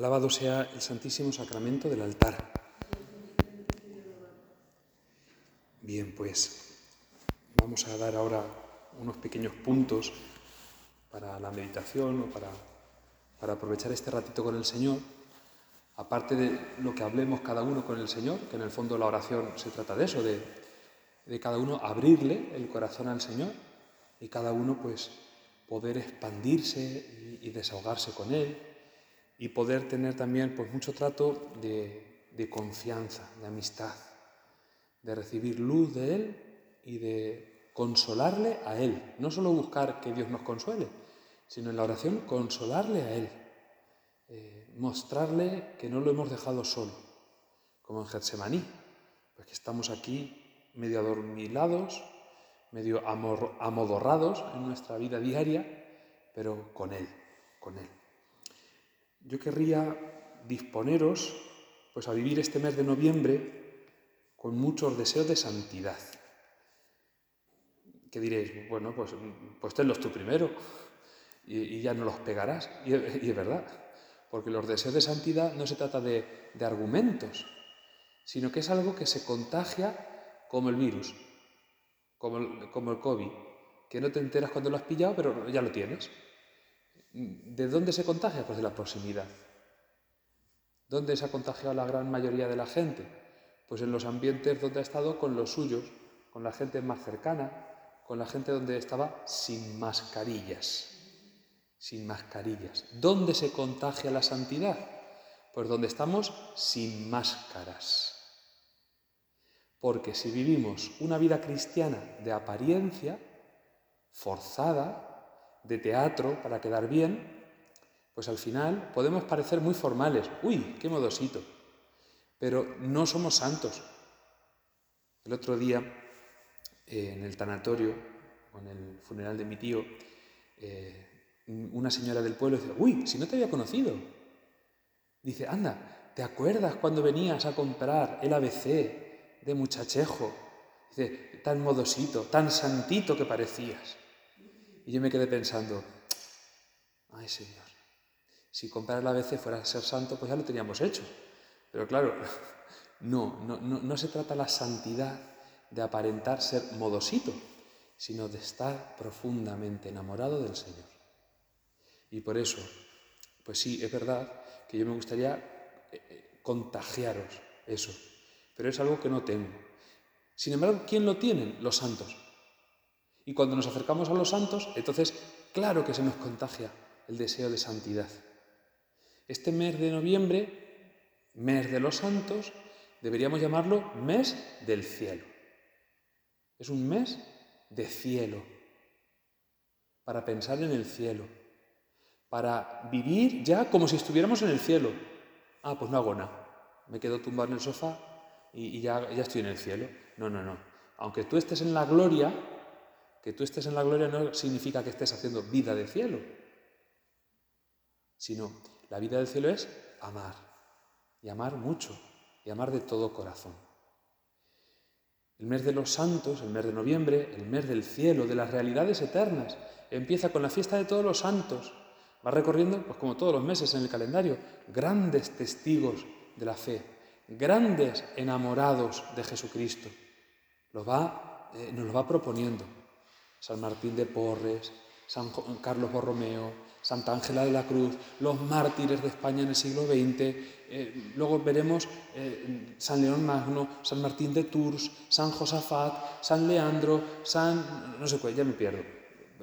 Alabado sea el Santísimo Sacramento del altar. Bien, pues vamos a dar ahora unos pequeños puntos para la meditación o para, para aprovechar este ratito con el Señor. Aparte de lo que hablemos cada uno con el Señor, que en el fondo la oración se trata de eso, de, de cada uno abrirle el corazón al Señor y cada uno pues poder expandirse y, y desahogarse con Él y poder tener también pues, mucho trato de, de confianza, de amistad, de recibir luz de Él y de consolarle a Él. No solo buscar que Dios nos consuele, sino en la oración consolarle a Él, eh, mostrarle que no lo hemos dejado solo, como en Getsemaní, pues que estamos aquí medio adormilados, medio amodorrados en nuestra vida diaria, pero con Él, con Él yo querría disponeros pues a vivir este mes de noviembre con muchos deseos de santidad. ¿Qué diréis? Bueno, pues, pues tenlos tú primero y, ya no los pegarás. Y, es verdad, porque los deseos de santidad no se trata de, de argumentos, sino que es algo que se contagia como el virus, como el, como el COVID, que no te enteras cuando lo has pillado, pero ya lo tienes. ¿De dónde se contagia? Pues de la proximidad. ¿Dónde se ha contagiado la gran mayoría de la gente? Pues en los ambientes donde ha estado con los suyos, con la gente más cercana, con la gente donde estaba sin mascarillas. Sin mascarillas. ¿Dónde se contagia la santidad? Pues donde estamos sin máscaras. Porque si vivimos una vida cristiana de apariencia, forzada, de teatro para quedar bien, pues al final podemos parecer muy formales. Uy, qué modosito. Pero no somos santos. El otro día, eh, en el tanatorio, con el funeral de mi tío, eh, una señora del pueblo dice, uy, si no te había conocido. Dice, anda, ¿te acuerdas cuando venías a comprar el ABC de muchachejo? Dice, tan modosito, tan santito que parecías. Y yo me quedé pensando, ay Señor, si comprar la ABC fuera a ser santo, pues ya lo teníamos hecho. Pero claro, no, no, no, se trata la santidad de aparentar ser modosito, sino de estar profundamente enamorado del Señor. Y por eso, pues sí, es verdad que yo me gustaría eh, eh, contagiaros eso, pero es algo que no tengo. Sin embargo, ¿quién lo tienen? Los santos. Y cuando nos acercamos a los santos, entonces claro que se nos contagia el deseo de santidad. Este mes de noviembre, mes de los santos, deberíamos llamarlo mes del cielo. Es un mes de cielo, para pensar en el cielo, para vivir ya como si estuviéramos en el cielo. Ah, pues no hago nada. Me quedo tumbado en el sofá y, ya, ya estoy en el cielo. No, no, no. Aunque tú estés en la gloria, que tú estés en la gloria no significa que estés haciendo vida de cielo, sino la vida del cielo es amar, y amar mucho, y amar de todo corazón. El mes de los santos, el mes de noviembre, el mes del cielo, de las realidades eternas, empieza con la fiesta de todos los santos. Va recorriendo, pues como todos los meses en el calendario, grandes testigos de la fe, grandes enamorados de Jesucristo. Eh, nos lo va proponiendo. San Martín de Porres, San Carlos Borromeo, Santa Ángela de la Cruz, los mártires de España en el siglo XX, eh, luego veremos eh, San León Magno, San Martín de Tours, San Josafat, San Leandro, San... no sé cuál, ya me pierdo,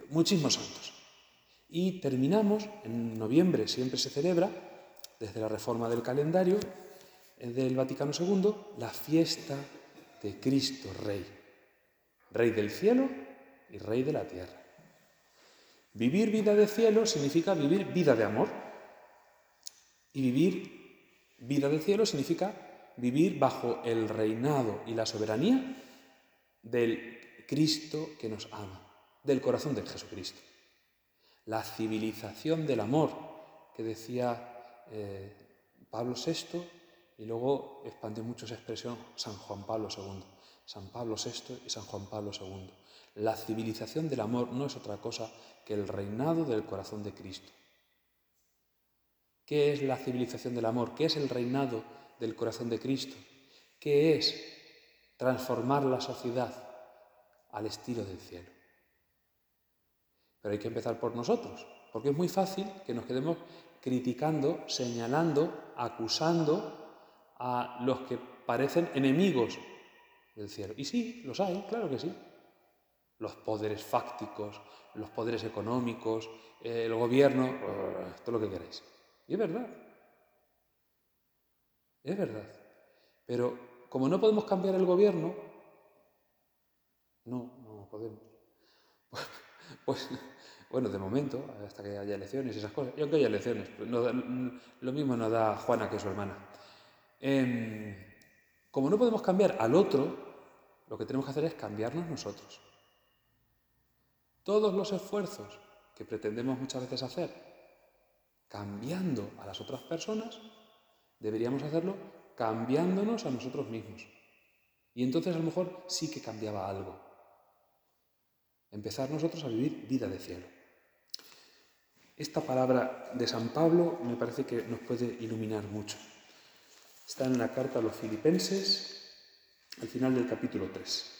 muchísimos santos. Y terminamos, en noviembre siempre se celebra, desde la reforma del calendario eh, del Vaticano II, la fiesta de Cristo Rey, Rey del cielo y Rey de la tierra. Vivir vida de cielo significa vivir vida de amor. Y vivir vida de cielo significa vivir bajo el reinado y la soberanía del Cristo que nos ama, del corazón de Jesucristo. La civilización del amor que decía eh, Pablo VI y luego expandió mucho esa expresión San Juan Pablo II. San Pablo VI y San Juan Pablo II. La civilización del amor no es otra cosa que el reinado del corazón de Cristo. ¿Qué es la civilización del amor? ¿Qué es el reinado del corazón de Cristo? ¿Qué es transformar la sociedad al estilo del cielo? Pero hay que empezar por nosotros, porque es muy fácil que nos quedemos criticando, señalando, acusando a los que parecen enemigos del cielo. Y sí, los hay, claro que sí. Los poderes fácticos, los poderes económicos, el gobierno, todo lo que queráis. Y es verdad. Es verdad. Pero como no podemos cambiar el gobierno, no, no podemos. Pues, bueno, de momento, hasta que haya elecciones y esas cosas, y aunque haya elecciones, pues lo mismo nos da Juana que su hermana. Em, como no podemos cambiar al otro, lo que tenemos que hacer es cambiarnos nosotros. Todos los esfuerzos que pretendemos muchas veces hacer cambiando a las otras personas, deberíamos hacerlo cambiándonos a nosotros mismos. Y entonces a lo mejor sí que cambiaba algo. Empezar nosotros a vivir vida de cielo. Esta palabra de San Pablo me parece que nos puede iluminar mucho. Está en la carta a los filipenses, al final del capítulo 3.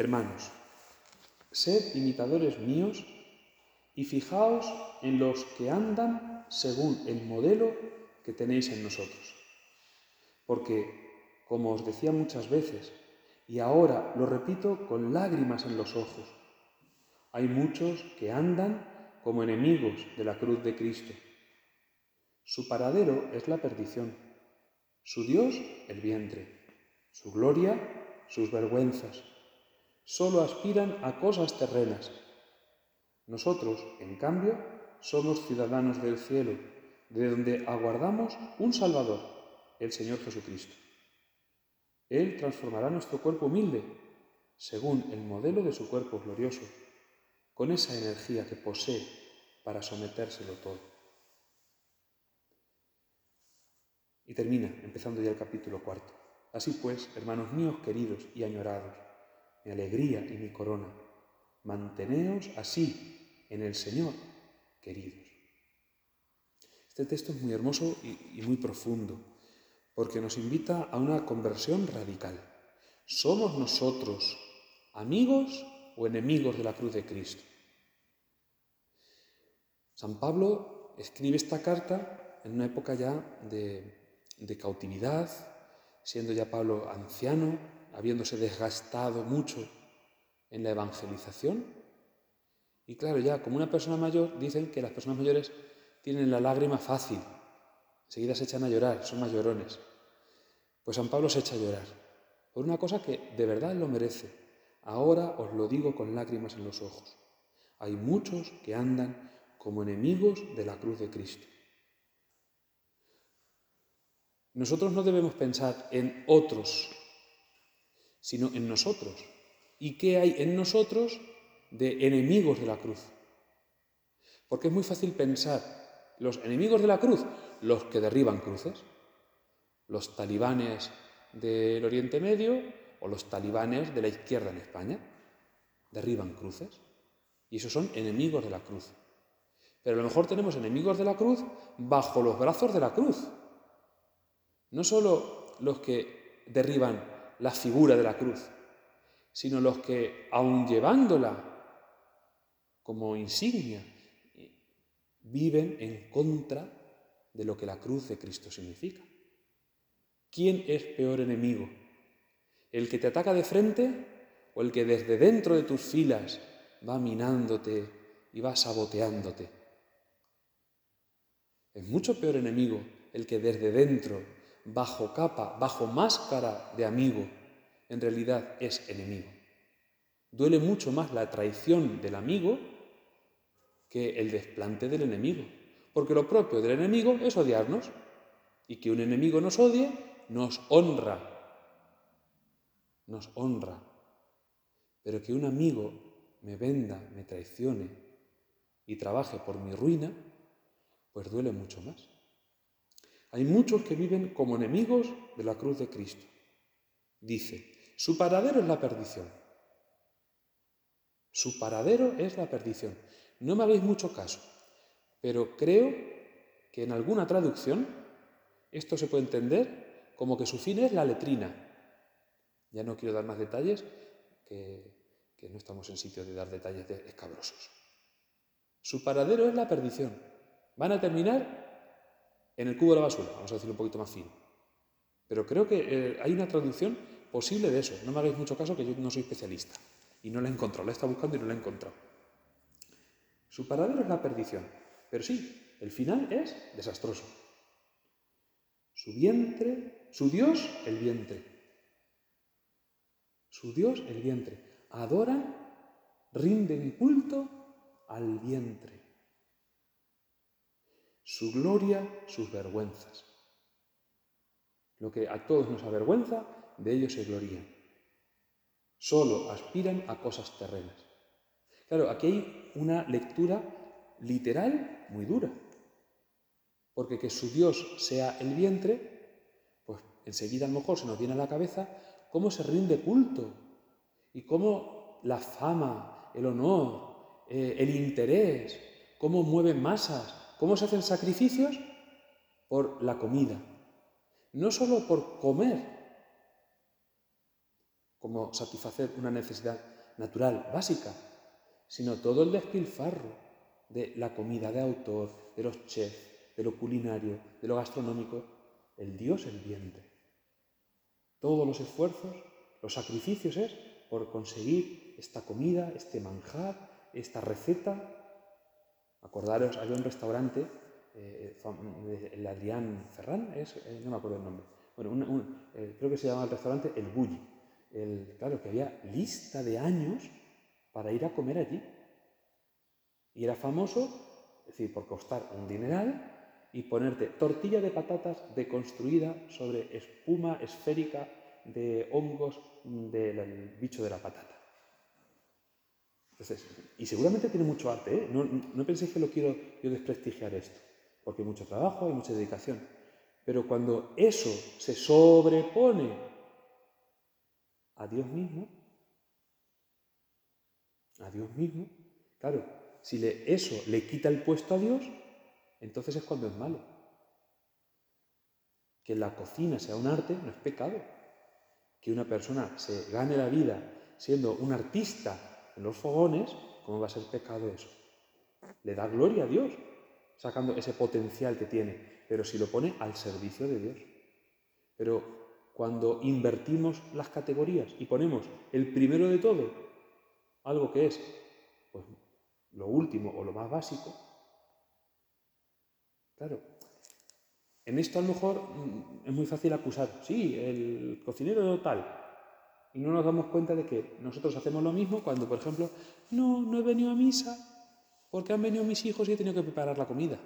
Hermanos, Sed imitadores míos y fijaos en los que andan según el modelo que tenéis en nosotros. Porque, como os decía muchas veces, y ahora lo repito con lágrimas en los ojos, hay muchos que andan como enemigos de la cruz de Cristo. Su paradero es la perdición, su Dios el vientre, su gloria sus vergüenzas solo aspiran a cosas terrenas. Nosotros, en cambio, somos ciudadanos del cielo, de donde aguardamos un Salvador, el Señor Jesucristo. Él transformará nuestro cuerpo humilde, según el modelo de su cuerpo glorioso, con esa energía que posee para sometérselo todo. Y termina, empezando ya el capítulo cuarto. Así pues, hermanos míos queridos y añorados, mi alegría y mi corona. Manteneos así en el Señor, queridos. Este texto es muy hermoso y, muy profundo, porque nos invita a una conversión radical. ¿Somos nosotros amigos o enemigos de la cruz de Cristo? San Pablo escribe esta carta en una época ya de cautividad, siendo ya Pablo anciano, habiéndose desgastado mucho en la evangelización. Y claro, ya como una persona mayor, dicen que las personas mayores tienen la lágrima fácil, enseguida se echan a llorar, son mayorones. Pues San Pablo se echa a llorar por una cosa que de verdad lo merece. Ahora os lo digo con lágrimas en los ojos. Hay muchos que andan como enemigos de la cruz de Cristo. Nosotros no debemos pensar en otros sino en nosotros. ¿Y qué hay en nosotros de enemigos de la cruz? Porque es muy fácil pensar, los enemigos de la cruz, los que derriban cruces, los talibanes del Oriente Medio o los talibanes de la izquierda en España, derriban cruces. Y esos son enemigos de la cruz. Pero a lo mejor tenemos enemigos de la cruz bajo los brazos de la cruz. No solo los que derriban la figura de la cruz, sino los que, aun llevándola como insignia, viven en contra de lo que la cruz de Cristo significa. ¿Quién es peor enemigo? ¿El que te ataca de frente o el que desde dentro de tus filas va minándote y va saboteándote? Es mucho peor enemigo el que desde dentro bajo capa, bajo máscara de amigo, en realidad es enemigo. Duele mucho más la traición del amigo que el desplante del enemigo, porque lo propio del enemigo es odiarnos, y que un enemigo nos odie nos honra, nos honra, pero que un amigo me venda, me traicione y trabaje por mi ruina, pues duele mucho más. Hay muchos que viven como enemigos de la cruz de Cristo. Dice, su paradero es la perdición. Su paradero es la perdición. No me hagáis mucho caso, pero creo que en alguna traducción esto se puede entender como que su fin es la letrina. Ya no quiero dar más detalles, que, no estamos en sitio de dar detalles escabrosos. Su paradero es la perdición. Van a terminar en el cubo de la basura, vamos a decirlo un poquito más fino. Pero creo que eh, hay una traducción posible de eso. No me hagáis mucho caso que yo no soy especialista. Y no la he encontrado. La he estado buscando y no la he encontrado. Su paradero es la perdición. Pero sí, el final es desastroso. Su vientre, su Dios, el vientre. Su Dios, el vientre. Adoran, rinden culto al vientre. Su gloria, sus vergüenzas. Lo que a todos nos avergüenza, de ellos se glorían. Solo aspiran a cosas terrenas. Claro, aquí hay una lectura literal muy dura. Porque que su Dios sea el vientre, pues enseguida a lo mejor se nos viene a la cabeza cómo se rinde culto y cómo la fama, el honor, eh, el interés, cómo mueven masas, cómo se hacen sacrificios por la comida, no solo por comer, como satisfacer una necesidad natural, básica, sino todo el despilfarro de la comida de autor, de los chefs, de lo culinario, de lo gastronómico, el Dios el vientre. Todos los esfuerzos, los sacrificios es por conseguir esta comida, este manjar, esta receta. Acordaros, había un restaurante eh, el Adrián Ferran, es, eh, no me acuerdo el nombre. Bueno, eh, creo que se llama el restaurante El Bulli. El, claro, que había lista de años para ir a comer allí. Y era famoso, es decir, por costar un dineral y ponerte tortilla de patatas deconstruida sobre espuma esférica de hongos del bicho de la patata. Y seguramente tiene mucho arte, no, no penséis que lo quiero yo desprestigiar esto porque hay mucho trabajo, hay mucha dedicación. Pero cuando eso se sobrepone a Dios mismo, a Dios mismo, claro, si eso le quita el puesto a Dios, entonces es cuando es malo. Que la cocina sea un arte no es pecado. Que una persona se gane la vida siendo un artista en los fogones, ¿cómo va a ser pecado eso? Le da gloria a Dios sacando ese potencial que tiene, pero si lo pone al servicio de Dios. Pero cuando invertimos las categorías y ponemos el primero de todo, algo que es pues, lo último o lo más básico, claro, en esto a lo mejor mm, es muy fácil acusar, sí, el cocinero tal, y no nos damos cuenta de que nosotros hacemos lo mismo cuando, por ejemplo, no, no he venido a misa porque han venido mis hijos y he tenido que preparar la comida.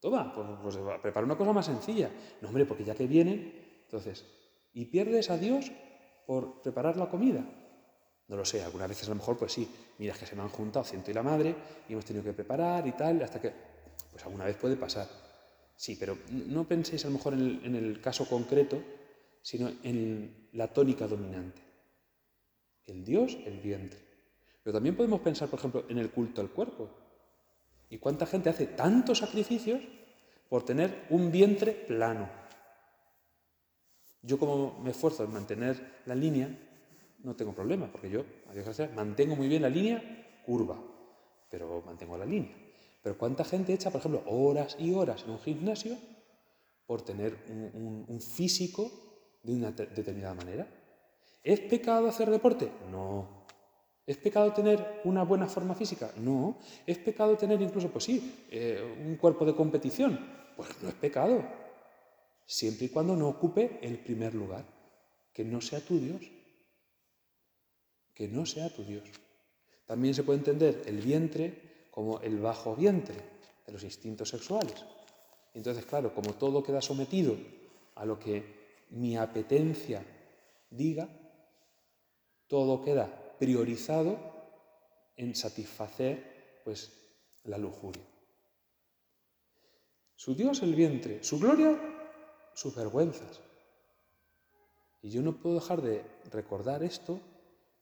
Toma, pues, pues prepara una cosa más sencilla. No, hombre, porque ya que vienen, entonces, ¿y pierdes a Dios por preparar la comida? No lo sé, algunas veces a lo mejor, pues sí, mira, es que se me han juntado ciento y la madre y hemos tenido que preparar y tal, hasta que, pues alguna vez puede pasar. Sí, pero no penséis a lo mejor en el caso concreto, sino en la tónica dominante. El Dios, el vientre. Pero también podemos pensar, por ejemplo, en el culto al cuerpo. ¿Y cuánta gente hace tantos sacrificios por tener un vientre plano? Yo como me esfuerzo en mantener la línea, no tengo problema, porque yo, a Dios gracias, mantengo muy bien la línea curva, pero mantengo la línea. Pero cuánta gente echa, por ejemplo, horas y horas en un gimnasio por tener un físico de una determinada manera. ¿Es pecado hacer deporte? No. ¿Es pecado tener una buena forma física? No. ¿Es pecado tener incluso, pues sí, eh, un cuerpo de competición? Pues no es pecado. Siempre y cuando no ocupe el primer lugar. Que no sea tu Dios. Que no sea tu Dios. También se puede entender el vientre como el bajo vientre de los instintos sexuales. Entonces, claro, como todo queda sometido a lo que mi apetencia diga, todo queda priorizado en satisfacer pues, la lujuria. Su Dios el vientre, su gloria, sus vergüenzas. Y yo no puedo dejar de recordar esto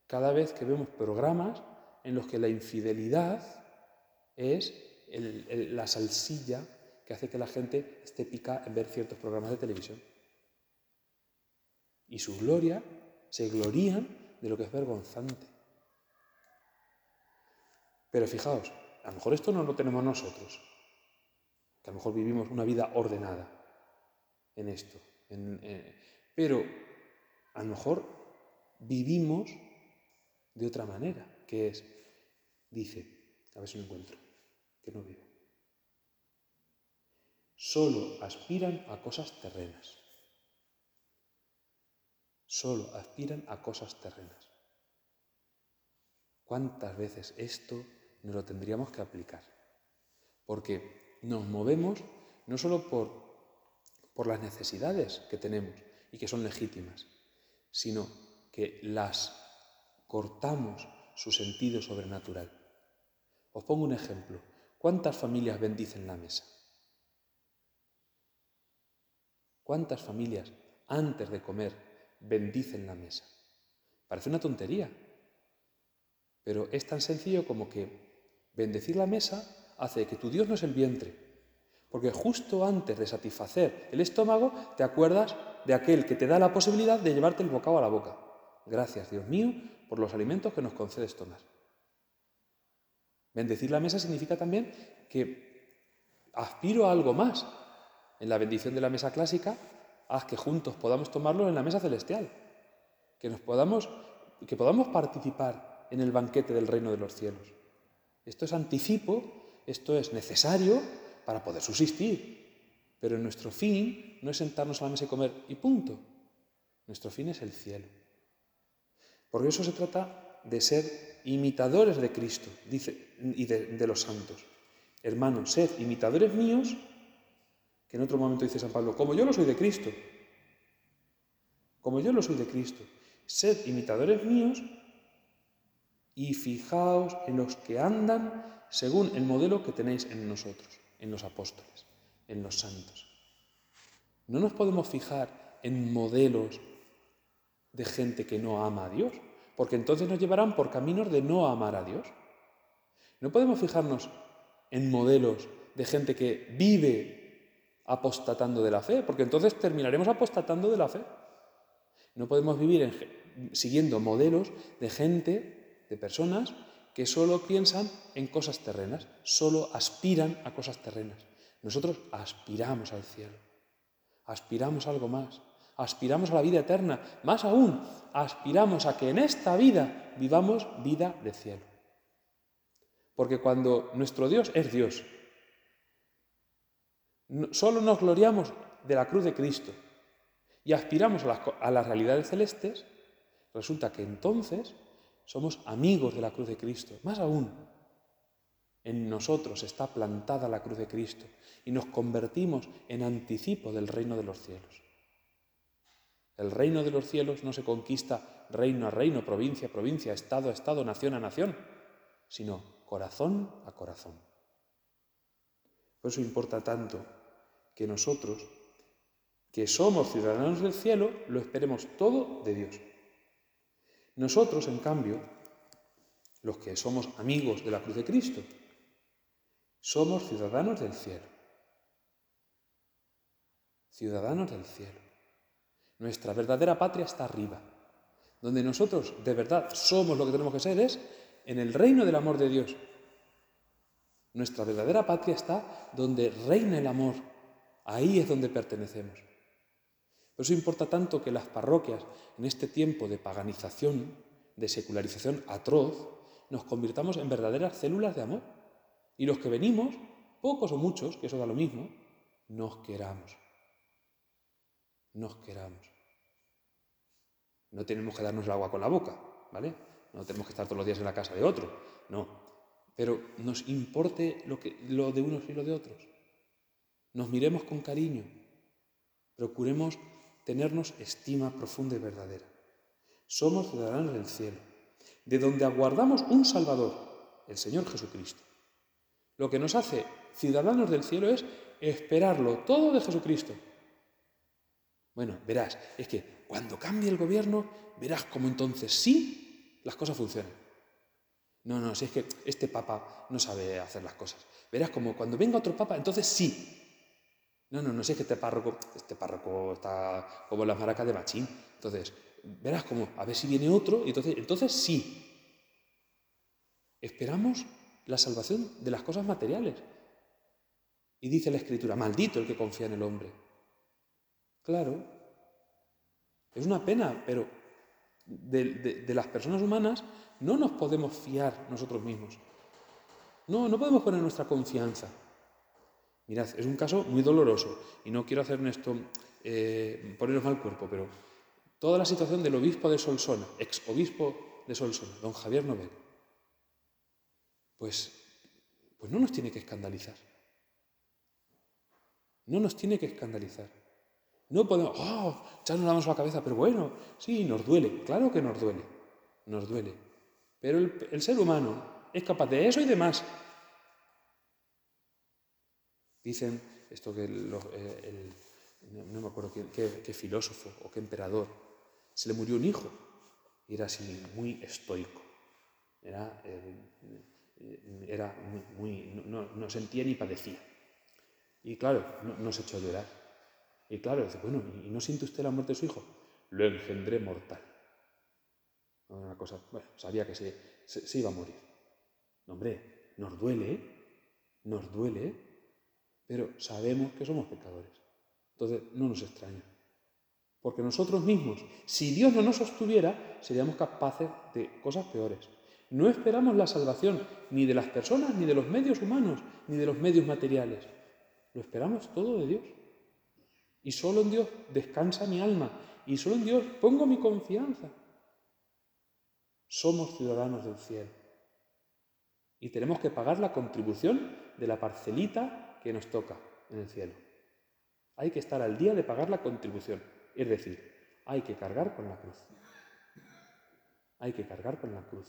cada vez que vemos programas en los que la infidelidad es la salsilla que hace que la gente esté pica en ver ciertos programas de televisión. Y su gloria se glorían de lo que es vergonzante. Pero fijaos, a lo mejor esto no lo tenemos nosotros, que a lo mejor vivimos una vida ordenada en esto, pero a lo mejor vivimos de otra manera, que es, dice, a ver si lo encuentro, que no vivo. Solo aspiran a cosas terrenas. Solo aspiran a cosas terrenas. ¿Cuántas veces esto nos lo tendríamos que aplicar? Porque nos movemos no solo por, por las necesidades que tenemos y que son legítimas, sino que las cortamos su sentido sobrenatural. Os pongo un ejemplo. ¿Cuántas familias bendicen la mesa? ¿Cuántas familias antes de comer bendicen la mesa? Parece una tontería, pero es tan sencillo como que bendecir la mesa hace que tu Dios no es el vientre, porque justo antes de satisfacer el estómago te acuerdas de aquel que te da la posibilidad de llevarte el bocado a la boca. Gracias, Dios mío, por los alimentos que nos concedes tomar. Bendecir la mesa significa también que aspiro a algo más. En la bendición de la mesa clásica, haz que juntos podamos tomarlo en la mesa celestial, que nos podamos que podamos participar en el banquete del reino de los cielos. Esto es anticipo, esto es necesario para poder subsistir, pero nuestro fin no es sentarnos a la mesa y comer y punto. Nuestro fin es el cielo. Porque eso se trata de ser imitadores de Cristo y de, los santos. Hermanos, sed imitadores míos, que en otro momento dice San Pablo, como yo lo soy de Cristo. Como yo lo soy de Cristo. Sed imitadores míos y fijaos en los que andan según el modelo que tenéis en nosotros, en los apóstoles, en los santos. No nos podemos fijar en modelos de gente que no ama a Dios, porque entonces nos llevarán por caminos de no amar a Dios. No podemos fijarnos en modelos de gente que vive apostatando de la fe, porque entonces terminaremos apostatando de la fe. No podemos vivir siguiendo modelos de gente, de personas que solo piensan en cosas terrenas, solo aspiran a cosas terrenas. Nosotros aspiramos al cielo, aspiramos a algo más aspiramos a la vida eterna. Más aún, aspiramos a que en esta vida vivamos vida de cielo. Porque cuando nuestro Dios es Dios, solo nos gloriamos de la cruz de Cristo y aspiramos a las, a las realidades celestes, resulta que entonces somos amigos de la cruz de Cristo. Más aún, en nosotros está plantada la cruz de Cristo y nos convertimos en anticipo del reino de los cielos. El reino de los cielos no se conquista reino a reino, provincia a provincia, estado a estado, nación a nación, sino corazón a corazón. Por eso importa tanto que nosotros, que somos ciudadanos del cielo, lo esperemos todo de Dios. Nosotros, en cambio, los que somos amigos de la cruz de Cristo, somos ciudadanos del cielo. Ciudadanos del cielo. Nuestra verdadera patria está arriba. Donde nosotros de verdad somos lo que tenemos que ser es en el reino del amor de Dios. Nuestra verdadera patria está donde reina el amor. Ahí es donde pertenecemos. Por eso importa tanto que las parroquias, en este tiempo de paganización, de secularización atroz, nos convirtamos en verdaderas células de amor. Y los que venimos, pocos o muchos, que eso da lo mismo, nos queramos. Nos queramos. No tenemos que darnos el agua con la boca, ¿vale? No tenemos que estar todos los días en la casa de otro, no. Pero nos importe lo, que, lo de unos y lo de otros. Nos miremos con cariño. Procuremos tenernos estima profunda y verdadera. Somos ciudadanos del cielo, de donde aguardamos un Salvador, el Señor Jesucristo. Lo que nos hace ciudadanos del cielo es esperarlo todo de Jesucristo. Bueno, verás, es que cuando cambie el gobierno, verás cómo entonces sí las cosas funcionan. No, no, si es que este papa no sabe hacer las cosas. Verás como cuando venga otro papa, entonces sí. No, no, no, si es que este párroco, este párroco está como las maracas de Machín. Entonces, verás como, a ver si viene otro, entonces, entonces sí. Esperamos la salvación de las cosas materiales. Y dice la Escritura, maldito el que confía en el hombre. Claro, es una pena, pero de, las personas humanas no nos podemos fiar nosotros mismos. No, no podemos poner nuestra confianza. Mirad, es un caso muy doloroso y no quiero hacer esto, eh, poneros mal cuerpo, pero toda la situación del obispo de Solsona, ex obispo de Solsona, don Javier Nobel, pues, pues no nos tiene que escandalizar. No nos tiene que escandalizar. No podemos, oh, echarnos la a la cabeza, pero bueno, sí, nos duele, claro que nos duele, nos duele. Pero el, ser humano es capaz de eso y de más. Dicen esto que eh, no me acuerdo qué, filósofo o qué emperador, se le murió un hijo y era así muy estoico. Era, eh, era muy, no, sentía ni padecía. Y claro, no, se echó a llorar. Y claro, dice, bueno, ¿y no siente usted la muerte de su hijo? Lo engendré mortal. Una cosa, bueno, sabía que se, se, iba a morir. hombre, nos duele, nos duele, pero sabemos que somos pecadores. Entonces, no nos extraña. Porque nosotros mismos, si Dios no nos sostuviera, seríamos capaces de cosas peores. No esperamos la salvación ni de las personas, ni de los medios humanos, ni de los medios materiales. Lo esperamos todo de Dios. Y solo en Dios descansa mi alma. Y solo en Dios pongo mi confianza. Somos ciudadanos del cielo. Y tenemos que pagar la contribución de la parcelita que nos toca en el cielo. Hay que estar al día de pagar la contribución. Es decir, hay que cargar con la cruz. Hay que cargar con la cruz.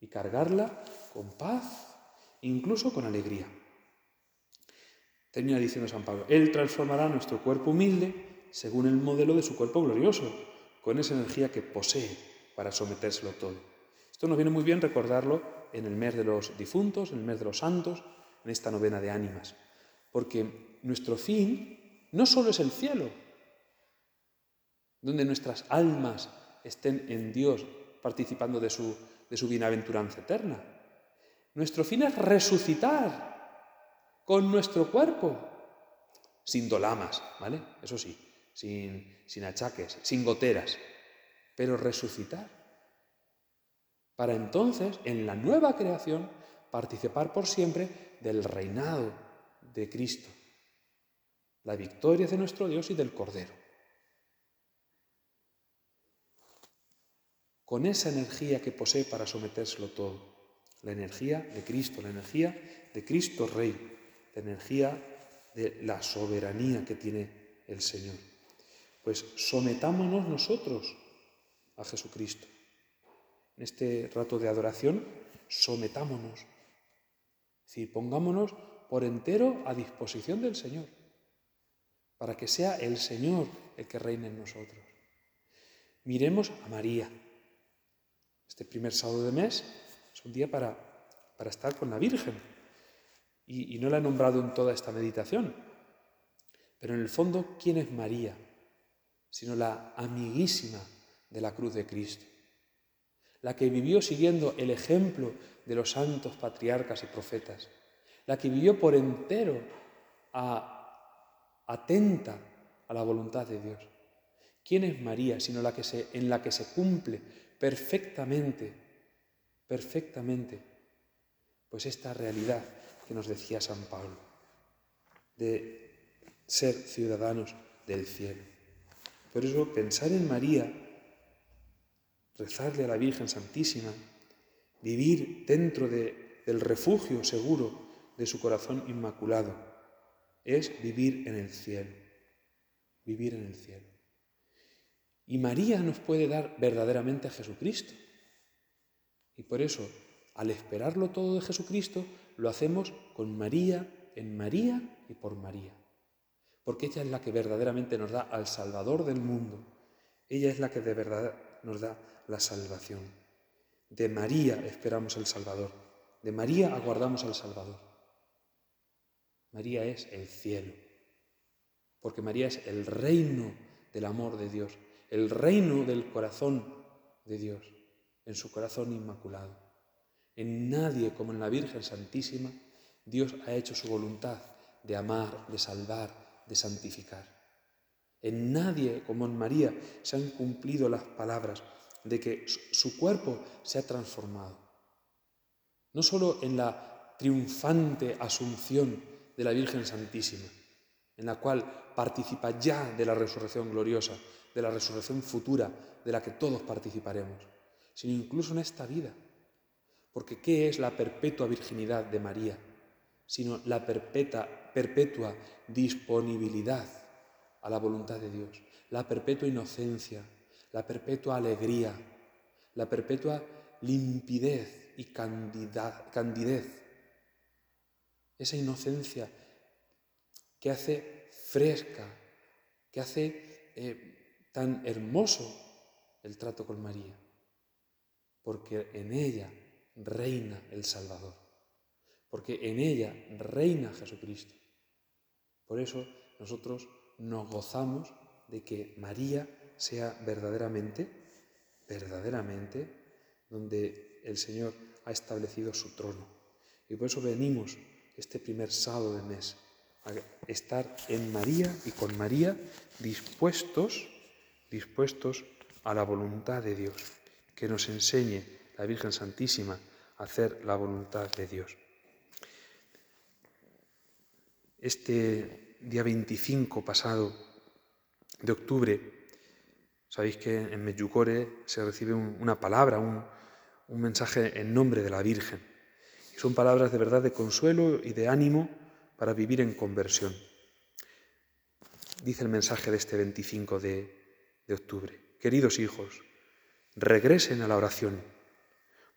Y cargarla con paz, incluso con alegría. Termina diciendo San Pablo, Él transformará nuestro cuerpo humilde según el modelo de su cuerpo glorioso, con esa energía que posee para sometérselo todo. Esto nos viene muy bien recordarlo en el mes de los difuntos, en el mes de los santos, en esta novena de ánimas, porque nuestro fin no solo es el cielo, donde nuestras almas estén en Dios participando de su, de su bienaventuranza eterna. Nuestro fin es resucitar con nuestro cuerpo, sin dolamas, ¿vale? Eso sí, sin, sin achaques, sin goteras, pero resucitar. Para entonces, en la nueva creación, participar por siempre del reinado de Cristo, la victoria de nuestro Dios y del Cordero. Con esa energía que posee para sometérselo todo, la energía de Cristo, la energía de Cristo Rey, la energía de la soberanía que tiene el Señor. Pues sometámonos nosotros a Jesucristo. En este rato de adoración, sometámonos. Es decir, pongámonos por entero a disposición del Señor, para que sea el Señor el que reine en nosotros. Miremos a María. Este primer sábado de mes es un día para, para estar con la Virgen, y, no la he nombrado en toda esta meditación. Pero en el fondo, ¿quién es María? Sino la amiguísima de la cruz de Cristo, la que vivió siguiendo el ejemplo de los santos patriarcas y profetas, la que vivió por entero atenta a la voluntad de Dios. ¿Quién es María sino la que se, en la que se cumple perfectamente, perfectamente, pues esta realidad que nos decía San Pablo, de ser ciudadanos del cielo. Por eso pensar en María, rezarle a la Virgen Santísima, vivir dentro del refugio seguro de su corazón inmaculado, es vivir en el cielo, vivir en el cielo. Y María nos puede dar verdaderamente a Jesucristo. Y por eso, al esperarlo todo de Jesucristo, lo hacemos con María, en María y por María. Porque ella es la que verdaderamente nos da al Salvador del mundo. Ella es la que de verdad nos da la salvación. De María esperamos el Salvador. De María aguardamos al Salvador. María es el cielo, porque María es el reino del amor de Dios, el reino del corazón de Dios, en su corazón inmaculado. En nadie como en la Virgen Santísima, Dios ha hecho su voluntad de amar, de salvar, de santificar. En nadie como en María se han cumplido las palabras de que su cuerpo se ha transformado. No solo en la triunfante asunción de la Virgen Santísima, en la cual participa ya de la resurrección gloriosa, de la resurrección futura, de la que todos participaremos, sino incluso en esta vida. Porque ¿qué es la perpetua virginidad de María? Sino la perpetua, perpetua disponibilidad a la voluntad de Dios, la perpetua inocencia, la perpetua alegría, la perpetua limpidez y candidez, esa inocencia que hace fresca, que hace eh, tan hermoso el trato con María, porque en ella reina el Salvador, porque en ella reina Jesucristo. Por eso nosotros nos gozamos de que María sea verdaderamente, verdaderamente, donde el Señor ha establecido su trono. Y por eso venimos este primer sábado de mes a estar en María y con María dispuestos, dispuestos a la voluntad de Dios, que nos enseñe la Virgen Santísima a hacer la voluntad de Dios. Este día 25 pasado de octubre Sabéis que en Medjugorje se recibe una palabra, un, un mensaje en nombre de la Virgen. Son palabras de verdad de consuelo y de ánimo para vivir en conversión. Dice el mensaje de este 25 de, de octubre. Queridos hijos, regresen a la oración,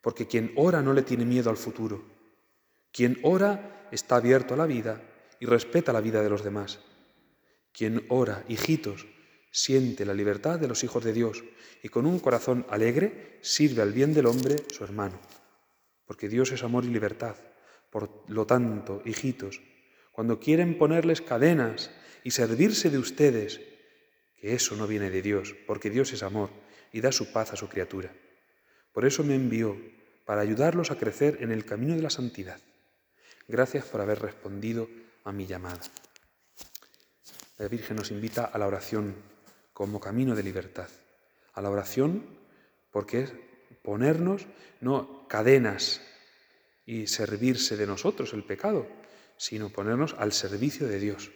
porque quien ora no le tiene miedo al futuro. Quien ora está abierto a la vida y respeta la vida de los demás. Quien ora, hijitos, siente la libertad de los hijos de Dios y con un corazón alegre sirve al bien del hombre, su hermano. Porque Dios es amor y libertad. Por lo tanto, hijitos, cuando quieren ponerles cadenas y servirse de ustedes, que eso no viene de Dios, porque Dios es amor y da su paz a su criatura. Por eso me envió, para ayudarlos a crecer en el camino de la santidad. Gracias por haber respondido a mi llamada. La Virgen nos invita a la oración como camino de libertad. A la oración, porque es ponernos no cadenas y servirse de nosotros el pecado, sino ponernos al servicio de Dios,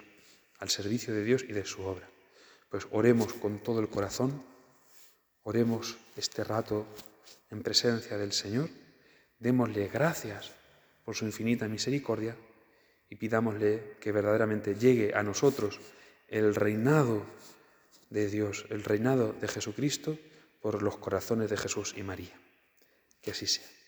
al servicio de Dios y de su obra. Pues oremos con todo el corazón, oremos este rato en presencia del Señor, démosle gracias por su infinita misericordia y pidámosle que verdaderamente llegue a nosotros el reinado de Dios, el reinado de Jesucristo por los corazones de Jesús y María. Que así sea.